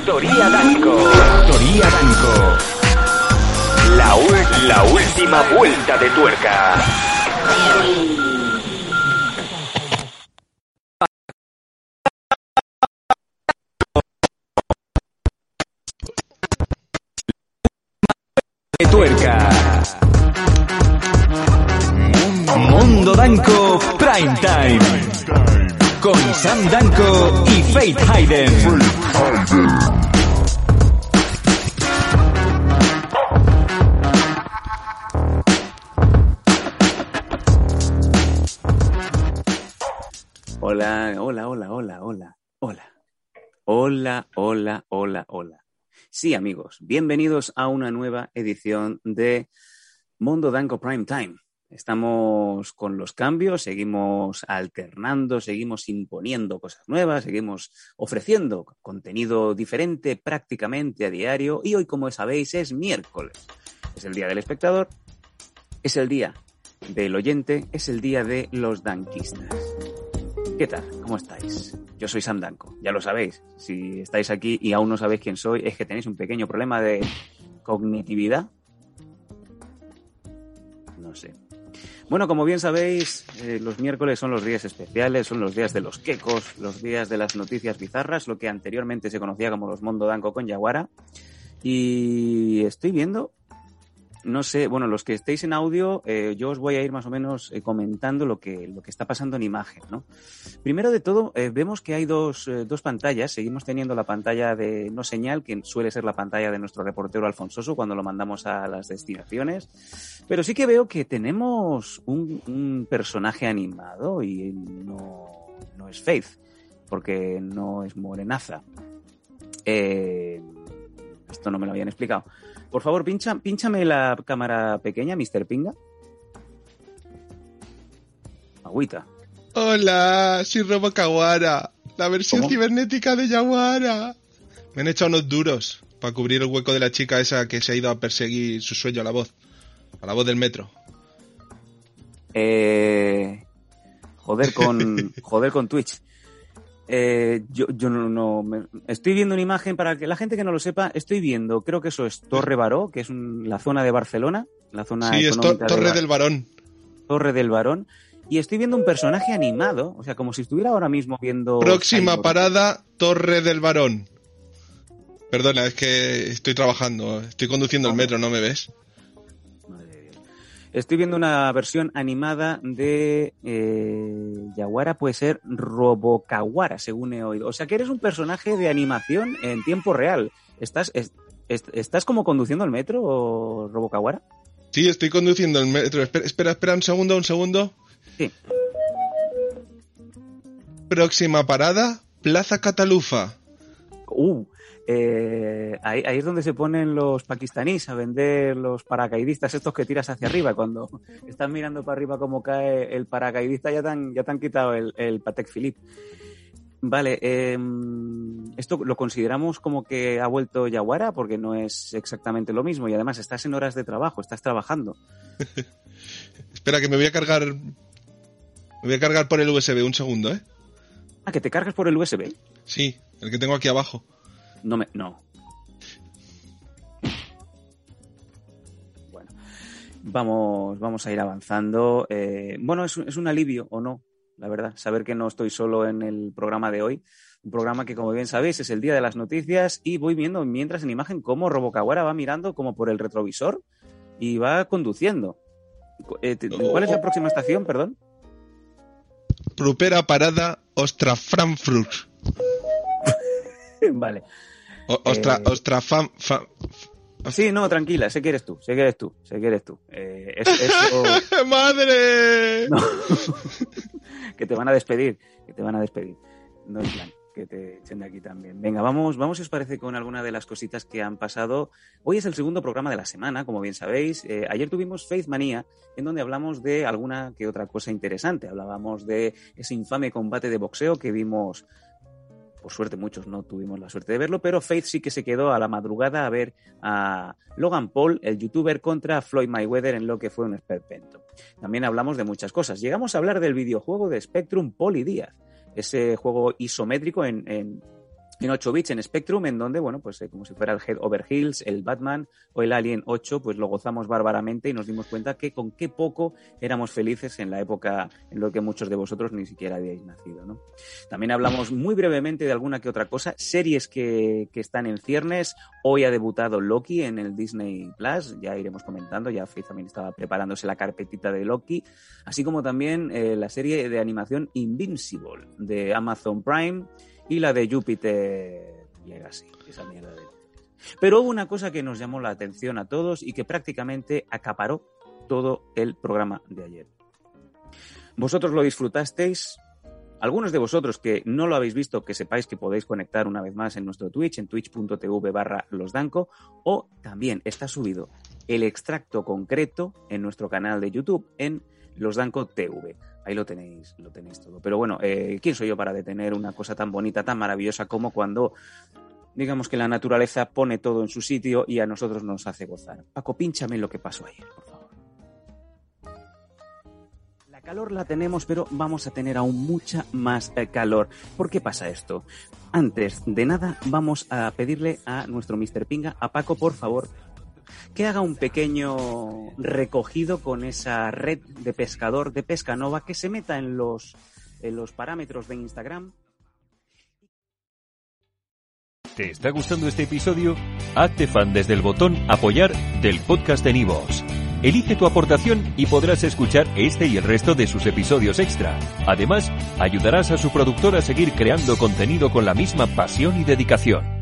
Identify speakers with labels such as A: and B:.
A: Factoría Danco. Factoría Danco. La, la última vuelta de tuerca. De tuerca. Mundo Danco Prime Time. Con Sam Danco y Faith Hayden.
B: Hola, hola, hola, hola, hola, hola. Hola, hola, hola, hola. Sí, amigos, bienvenidos a una nueva edición de Mundo Danco Prime Time. Estamos con los cambios, seguimos alternando, seguimos imponiendo cosas nuevas, seguimos ofreciendo contenido diferente prácticamente a diario y hoy, como sabéis, es miércoles. Es el día del espectador, es el día del oyente, es el día de los danquistas. ¿Qué tal? ¿Cómo estáis? Yo soy Sam Danco, ya lo sabéis. Si estáis aquí y aún no sabéis quién soy, es que tenéis un pequeño problema de cognitividad. No sé. Bueno, como bien sabéis, eh, los miércoles son los días especiales, son los días de los quecos, los días de las noticias bizarras, lo que anteriormente se conocía como los Mondo Danco con Yaguara. Y estoy viendo no sé, bueno, los que estéis en audio, eh, yo os voy a ir más o menos eh, comentando lo que, lo que está pasando en imagen, ¿no? Primero de todo, eh, vemos que hay dos, dos pantallas. Seguimos teniendo la pantalla de no señal, que suele ser la pantalla de nuestro reportero Alfonsoso cuando lo mandamos a las destinaciones. Pero sí que veo que tenemos un, un personaje animado y no, no es Faith, porque no es morenaza. Eh, esto no me lo habían explicado. Por favor, pincha, pínchame la cámara pequeña, Mr. Pinga. Agüita.
C: Hola, soy Robo Kawara, la versión
B: ¿Cómo?
C: cibernética de Yaguara. Me han echado unos duros para cubrir el hueco de la chica esa que se ha ido a perseguir su sueño a la voz, a la voz del metro.
B: Eh, joder con joder con Twitch. Eh, yo yo no, no me- estoy viendo una imagen para que la gente que no lo sepa, estoy viendo, creo que eso es Torre Baró, que es un- la zona de Barcelona, la zona
C: Sí, es to-
B: de
C: Torre
B: Bar-
C: del Varón.
B: Torre del Barón, y estoy viendo un personaje animado, o sea, como si estuviera ahora mismo viendo
C: Próxima
B: Cyborg.
C: parada, Torre del Varón. Perdona, es que estoy trabajando, estoy conduciendo el metro, ¿no me ves?
B: Estoy viendo una versión animada de eh, Yaguara, puede ser Robokawara, según he oído. O sea que eres un personaje de animación en tiempo real. ¿Estás, es- es- ¿estás como conduciendo el metro, o Robokawara?
C: Sí, estoy conduciendo el metro. Espera, espera, espera un segundo, un segundo.
B: Sí.
C: Próxima parada, Plaza Catalufa.
B: Uh, eh, ahí, es donde se ponen los pakistaníes a vender los paracaidistas, estos que tiras hacia arriba. Cuando estás mirando para arriba como cae el paracaidista, ya te han, ya te quitado el, el Patek Philippe. Vale, eh, esto lo consideramos como que ha vuelto Yaguara porque no es exactamente lo mismo y además estás en horas de trabajo, estás trabajando.
C: Espera, que me voy a cargar. Me voy a cargar por el USB, un segundo, ¿eh?
B: Que te cargas por el USB.
C: Sí, el que tengo aquí abajo.
B: No me. No. Bueno. Vamos, vamos a ir avanzando. Eh, bueno, es, un- es un alivio, o no, la verdad, saber que no estoy solo en el programa de hoy. Un programa que, como bien sabéis, es el día de las noticias y voy viendo mientras en imagen cómo Robocawara va mirando como por el retrovisor y va conduciendo. Eh, ¿Cuál es la próxima estación, perdón?
C: Propera parada, Ostra Frankfurt.
B: vale.
C: O- Ostra,
B: Eh.
C: Ostra Fam- Fa-
B: Sí, no, tranquila, sé que eres tú, sé que eres tú, sé que eres tú. Eh, es-
C: ¡Madre!
B: No. que te van a despedir, que te van a despedir. No es plan que te echen de aquí también. Venga, vamos, vamos si os parece con alguna de las cositas que han pasado. Hoy es el segundo programa de la semana, como bien sabéis. Eh, ayer tuvimos Faith Manía, en donde hablamos de alguna que otra cosa interesante. Hablábamos de ese infame combate de boxeo que vimos. Por suerte muchos no tuvimos la suerte de verlo, pero Faith sí que se quedó a la madrugada a ver a Logan Paul, el youtuber, contra Floyd Mayweather en lo que fue un esperpento. También hablamos de muchas cosas. Llegamos a hablar del videojuego de Spectrum Poli Díaz, ese juego isométrico en, en, en 8 bits en Spectrum, en donde, bueno, pues eh, como si fuera el Head Over Heels, el Batman o el Alien 8, pues lo gozamos bárbaramente y nos dimos cuenta que con qué poco éramos felices en la época en lo que muchos de vosotros ni siquiera habíais nacido, ¿no? También hablamos muy brevemente de alguna que otra cosa, series que, que están en ciernes. Hoy ha debutado Loki en el Disney Plus, ya iremos comentando, ya Faith también estaba preparándose la carpetita de Loki, así como también eh, la serie de animación Invincible de Amazon Prime y la de Jupiter Legacy, esa mierda de... Pero hubo una cosa que nos llamó la atención a todos y que prácticamente acaparó todo el programa de ayer. Vosotros lo disfrutasteis, algunos de vosotros que no lo habéis visto, que sepáis que podéis conectar una vez más en nuestro Twitch, en twitch.tv barra losdanco, o también está subido el extracto concreto en nuestro canal de YouTube en losdanco TV. Ahí lo tenéis, lo tenéis todo. Pero bueno, eh, ¿quién soy yo para detener una cosa tan bonita, tan maravillosa como cuando digamos que la naturaleza pone todo en su sitio y a nosotros nos hace gozar? Paco, pínchame lo que pasó ayer, por favor. La calor la tenemos, pero vamos a tener aún mucha más eh, calor. ¿Por qué pasa esto? Antes de nada, vamos a pedirle a nuestro Mr. Pinga, a Paco, por favor, que haga un pequeño recogido con esa red de pescador de Pescanova que se meta en los, en los parámetros de Instagram.
D: ¿Te está gustando este episodio? Hazte fan desde el botón Apoyar del podcast de Nivos. Elige tu aportación y podrás escuchar este y el resto de sus episodios extra. Además, ayudarás a su productor a seguir creando contenido con la misma pasión y dedicación.